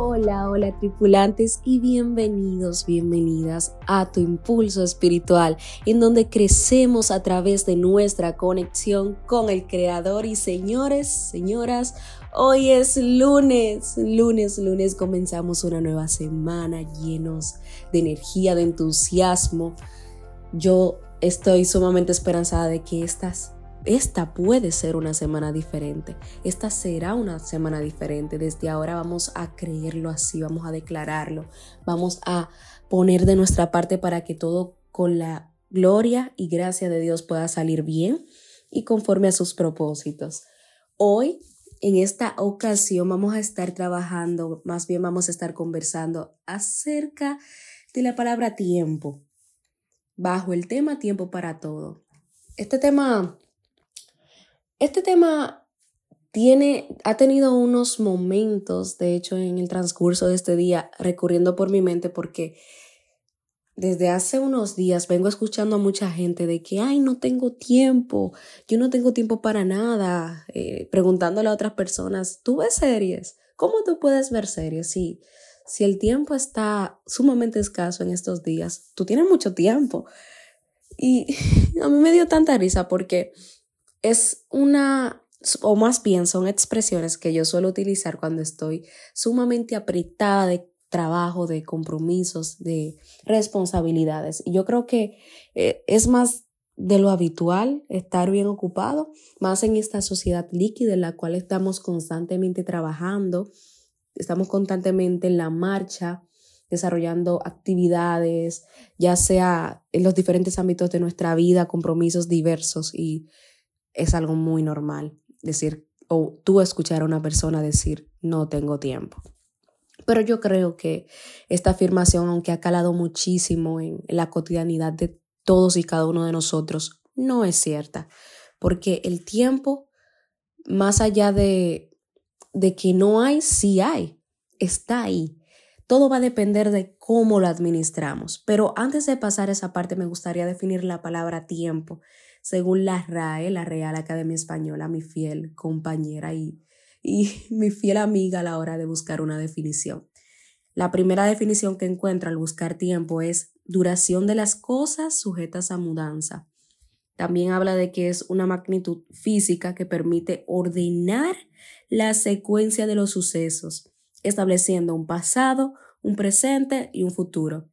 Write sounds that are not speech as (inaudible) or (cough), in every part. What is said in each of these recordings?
Hola, hola tripulantes y bienvenidos, bienvenidas a tu impulso espiritual, en donde crecemos a través de nuestra conexión con el Creador. Y señores, señoras, hoy es lunes, lunes, lunes comenzamos una nueva semana llenos de energía, de entusiasmo. Yo estoy sumamente esperanzada de que estas esta puede ser una semana diferente. Esta será una semana diferente. Desde ahora vamos a creerlo así, vamos a declararlo, vamos a poner de nuestra parte para que todo con la gloria y gracia de Dios pueda salir bien y conforme a sus propósitos. Hoy, en esta ocasión, vamos a estar trabajando, más bien vamos a estar conversando acerca de la palabra tiempo, bajo el tema tiempo para todo. Este tema este tema tiene, ha tenido unos momentos, de hecho, en el transcurso de este día, recurriendo por mi mente porque desde hace unos días vengo escuchando a mucha gente de que, ay, no tengo tiempo, yo no tengo tiempo para nada, eh, preguntándole a otras personas, ¿tú ves series? ¿Cómo tú puedes ver series? Si, si el tiempo está sumamente escaso en estos días, tú tienes mucho tiempo. Y (laughs) a mí me dio tanta risa porque es una, o más bien son expresiones que yo suelo utilizar cuando estoy sumamente apretada de trabajo, de compromisos, de responsabilidades. Y yo creo que eh, es más de lo habitual estar bien ocupado, más en esta sociedad líquida en la cual estamos constantemente trabajando, estamos constantemente en la marcha, desarrollando actividades, ya sea en los diferentes ámbitos de nuestra vida, compromisos diversos y es algo muy normal decir o tú escuchar a una persona decir no tengo tiempo. Pero yo creo que esta afirmación, aunque ha calado muchísimo en la cotidianidad de todos y cada uno de nosotros, no es cierta, porque el tiempo, más allá de, de que no hay, sí hay, está ahí. Todo va a depender de cómo lo administramos. Pero antes de pasar esa parte, me gustaría definir la palabra tiempo según la RAE, la Real Academia Española, mi fiel compañera y, (laughs) mi fiel amiga a la hora de buscar una definición. La primera definición que encuentro al buscar tiempo es duración de las cosas sujetas a mudanza. También habla de que es una magnitud física que permite ordenar la secuencia de los sucesos, estableciendo un pasado, un presente y un futuro,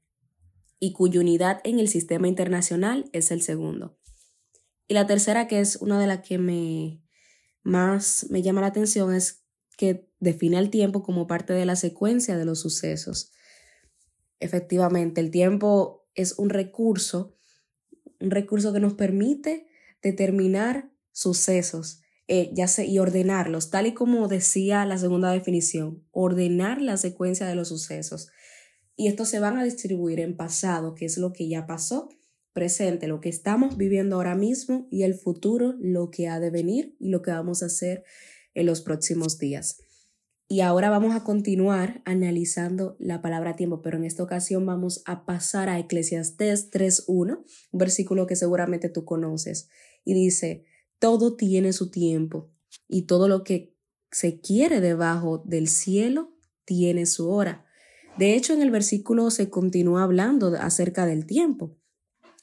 y cuya unidad en el sistema internacional es el segundo. Y la tercera, que es una de las que me más me llama la atención, es que define el tiempo como parte de la secuencia de los sucesos. Efectivamente, el tiempo es un recurso, un recurso que nos permite determinar sucesos eh, y ordenarlos, tal y como decía la segunda definición, ordenar la secuencia de los sucesos. Y estos se van a distribuir en pasado, que es lo que ya pasó, presente, lo que estamos viviendo ahora mismo y el futuro, lo que ha de venir y lo que vamos a hacer en los próximos días. Y ahora vamos a continuar analizando la palabra tiempo, pero en esta ocasión vamos a pasar a Eclesiastés 3.1, un versículo que seguramente tú conoces, y dice, todo tiene su tiempo y todo lo que se quiere debajo del cielo tiene su hora. De hecho, en el versículo se continúa hablando acerca del tiempo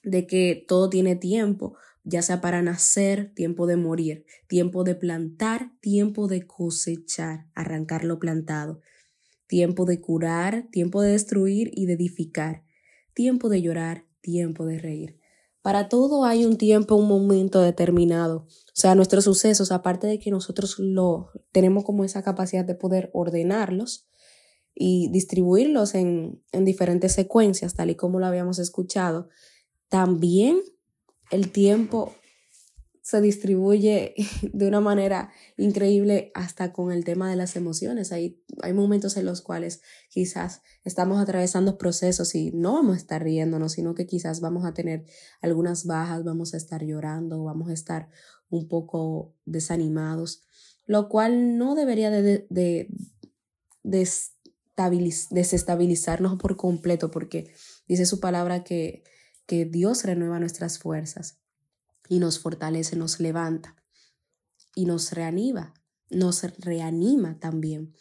de que todo tiene tiempo, ya sea para nacer, tiempo de morir, tiempo de plantar, tiempo de cosechar, arrancar lo plantado, tiempo de curar, tiempo de destruir y de edificar, tiempo de llorar, tiempo de reír. Para todo hay un tiempo, un momento determinado. O sea, nuestros sucesos, aparte de que nosotros lo tenemos como esa capacidad de poder ordenarlos y distribuirlos en, en diferentes secuencias, tal y como lo habíamos escuchado, también el tiempo se distribuye (laughs) de una manera increíble hasta con el tema de las emociones. Hay, hay momentos en los cuales quizás estamos atravesando procesos y no vamos a estar riéndonos, sino que quizás vamos a tener algunas bajas, vamos a estar llorando, vamos a estar un poco desanimados, lo cual no debería de, de, desestabilizarnos por completo, porque dice su palabra que que Dios renueva nuestras fuerzas y nos fortalece, nos levanta y nos reanima, nos reanima también.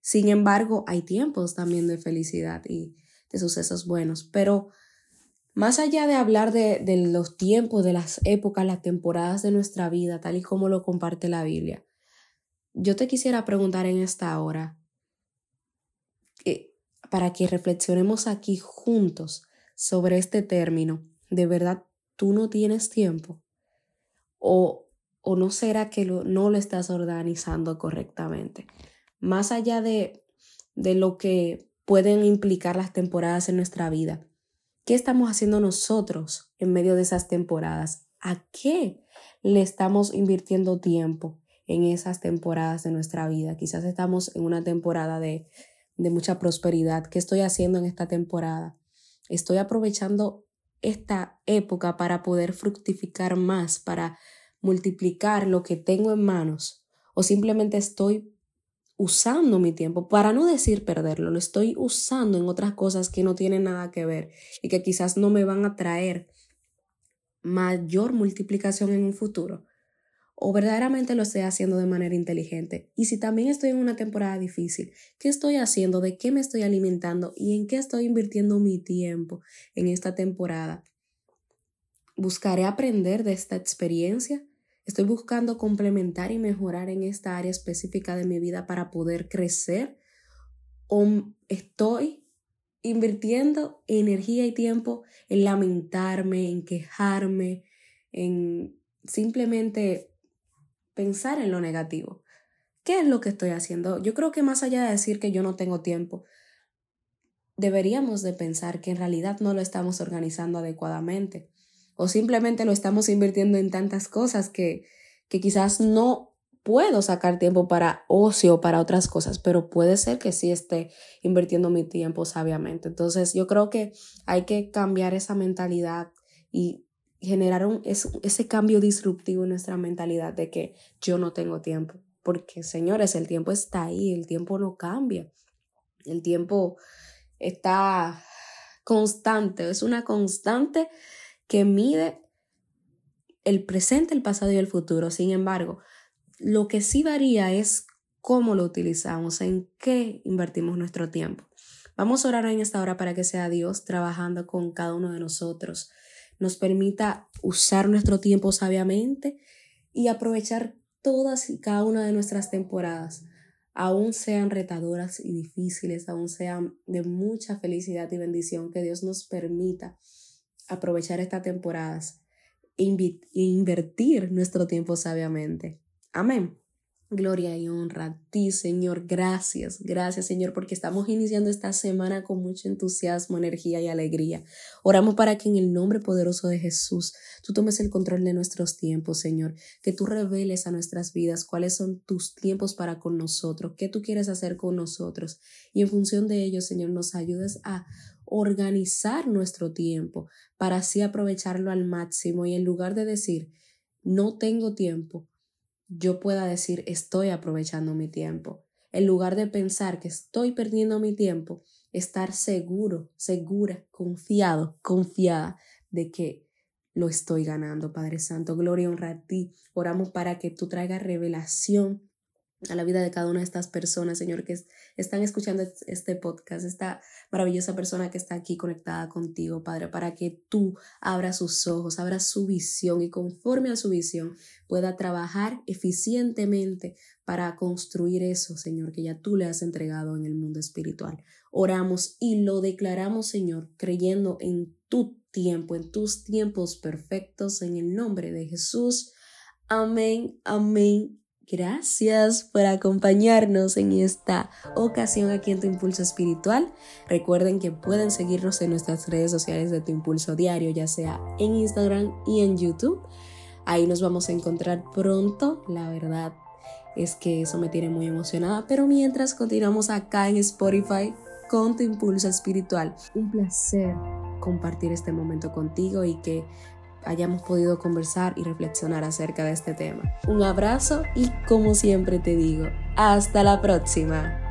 Sin embargo, hay tiempos también de felicidad y de sucesos buenos, pero más allá de hablar de, los tiempos, de las épocas, las temporadas de nuestra vida, tal y como lo comparte la Biblia, yo te quisiera preguntar en esta hora, eh, para que reflexionemos aquí juntos sobre este término, ¿de verdad tú no tienes tiempo? ¿O, o no será que no lo estás organizando correctamente? Más allá de, de lo que pueden implicar las temporadas en nuestra vida, ¿Qué estamos haciendo nosotros en medio de esas temporadas? ¿A qué le estamos invirtiendo tiempo en esas temporadas de nuestra vida? Quizás estamos en una temporada de, de mucha prosperidad. ¿Qué estoy haciendo en esta temporada? Estoy aprovechando esta época para poder fructificar más, para multiplicar lo que tengo en manos, o simplemente estoy usando mi tiempo, para no decir perderlo, lo estoy usando en otras cosas que no tienen nada que ver y que quizás no me van a traer mayor multiplicación en un futuro. O verdaderamente lo estoy haciendo de manera inteligente. Y si también estoy en una temporada difícil, ¿qué estoy haciendo? ¿De qué me estoy alimentando? ¿Y en qué estoy invirtiendo mi tiempo en esta temporada? ¿Buscaré aprender de esta experiencia? Estoy buscando complementar y mejorar en esta área específica de mi vida para poder crecer o estoy invirtiendo energía y tiempo en lamentarme, en quejarme, en simplemente pensar en lo negativo. ¿Qué es lo que estoy haciendo? Yo creo que más allá de decir que yo no tengo tiempo, deberíamos de pensar que en realidad no lo estamos organizando adecuadamente o simplemente lo estamos invirtiendo en tantas cosas que, que quizás no puedo sacar tiempo para ocio, para otras cosas, pero puede ser que sí esté invirtiendo mi tiempo sabiamente. Entonces yo creo que hay que cambiar esa mentalidad y generar un, ese cambio disruptivo en nuestra mentalidad de que yo no tengo tiempo. Porque, señores, el tiempo está ahí, el tiempo no cambia. El tiempo está constante, es una constante que mide el presente, el pasado y el futuro. Sin embargo, lo que sí varía es cómo lo utilizamos, en qué invertimos nuestro tiempo. Vamos a orar en esta hora para que sea Dios trabajando con cada uno de nosotros, nos permita usar nuestro tiempo sabiamente y aprovechar todas y cada una de nuestras temporadas, aún sean retadoras y difíciles, aún sean de mucha felicidad y bendición, que Dios nos permita aprovechar estas temporadas e invertir nuestro tiempo sabiamente. Amén. Gloria y honra a ti, Señor. Gracias, gracias, Señor, porque estamos iniciando esta semana con mucho entusiasmo, energía y alegría. Oramos para que en el nombre poderoso de Jesús tú tomes el control de nuestros tiempos, Señor, que tú reveles a nuestras vidas cuáles son tus tiempos para con nosotros, qué tú quieres hacer con nosotros. Y en función de ello, Señor, nos ayudes a organizar nuestro tiempo para así aprovecharlo al máximo y en lugar de decir no tengo tiempo, yo pueda decir estoy aprovechando mi tiempo. En lugar de pensar que estoy perdiendo mi tiempo, estar seguro, segura, confiado, confiada de que lo estoy ganando, Padre Santo. Gloria honra a ti. Oramos para que tú traigas revelación a la vida de cada una de estas personas, Señor, que están escuchando este podcast, esta maravillosa persona que está aquí conectada contigo, Padre, para que tú abras sus ojos, abras su visión y conforme a su visión pueda trabajar eficientemente para construir eso, Señor, que ya tú le has entregado en el mundo espiritual. Oramos y lo declaramos, Señor, creyendo en tu tiempo, en tus tiempos perfectos, en el nombre de Jesús. Amén, amén Gracias por acompañarnos en esta ocasión aquí en Tu Impulso Espiritual. Recuerden que pueden seguirnos en nuestras redes sociales de Tu Impulso Diario, ya sea en Instagram y en YouTube. Ahí nos vamos a encontrar pronto. La verdad es que eso me tiene muy emocionada. Pero mientras continuamos acá en Spotify con Tu Impulso Espiritual. Un placer compartir este momento contigo y que hayamos podido conversar y reflexionar acerca de este tema. Un abrazo y como siempre te digo, hasta la próxima.